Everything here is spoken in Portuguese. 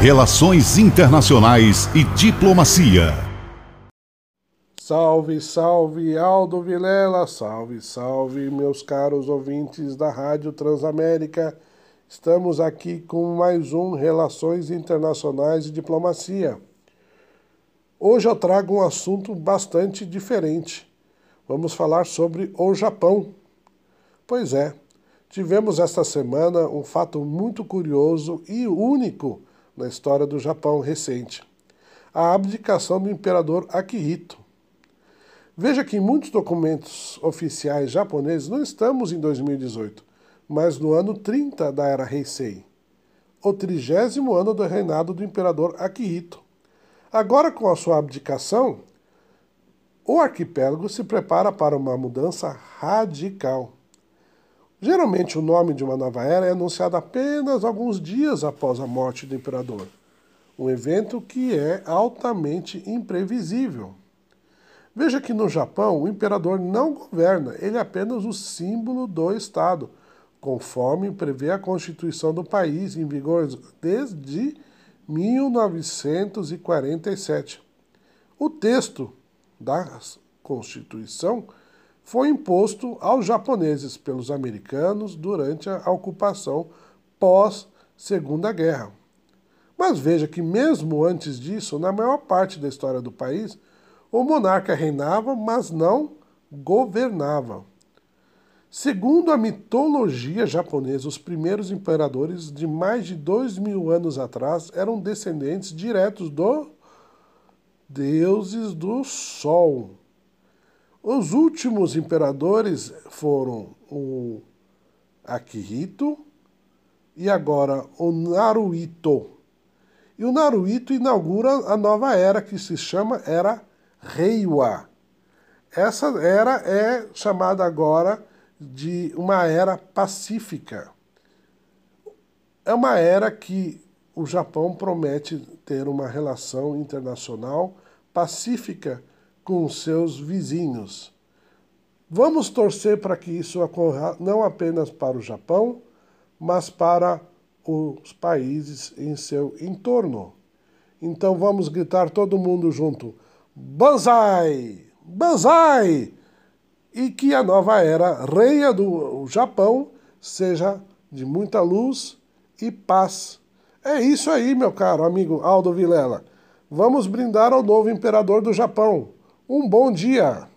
Relações Internacionais e Diplomacia. Salve, salve, Aldo Vilela, salve, salve, meus caros ouvintes da Rádio Transamérica. Estamos aqui com mais um Relações Internacionais e Diplomacia. Hoje eu trago um assunto bastante diferente. Vamos falar sobre o Japão. Pois é, tivemos esta semana um fato muito curioso e único na história do Japão recente: a abdicação do imperador Akihito. Veja que em muitos documentos oficiais japoneses não estamos em 2018, mas no ano 30 da era Heisei, o trigésimo ano do reinado do imperador Akihito. Agora, com a sua abdicação, o arquipélago se prepara para uma mudança radical. Geralmente, o nome de uma nova era é anunciado apenas alguns dias após a morte do imperador, um evento que é altamente imprevisível. Veja que no Japão o imperador não governa, ele é apenas o símbolo do Estado, conforme prevê a Constituição do país, em vigor desde 1947. O texto da Constituição foi imposto aos japoneses pelos americanos durante a ocupação pós-Segunda Guerra. Mas veja que, mesmo antes disso, na maior parte da história do país, o monarca reinava, mas não governava. Segundo a mitologia japonesa, os primeiros imperadores de mais de dois mil anos atrás eram descendentes diretos dos deuses do Sol. Os últimos imperadores foram o Akihito e agora o Naruhito. E o Naruhito inaugura a nova era que se chama Era Reiwa. Essa era é chamada agora de uma era pacífica. É uma era que o Japão promete ter uma relação internacional pacífica com seus vizinhos. Vamos torcer para que isso ocorra não apenas para o Japão, mas para os países em seu entorno. Então vamos gritar todo mundo junto: Banzai! Banzai! E que a nova era reia do Japão seja de muita luz e paz. É isso aí, meu caro amigo Aldo Vilela. Vamos brindar ao novo imperador do Japão. Um bom dia!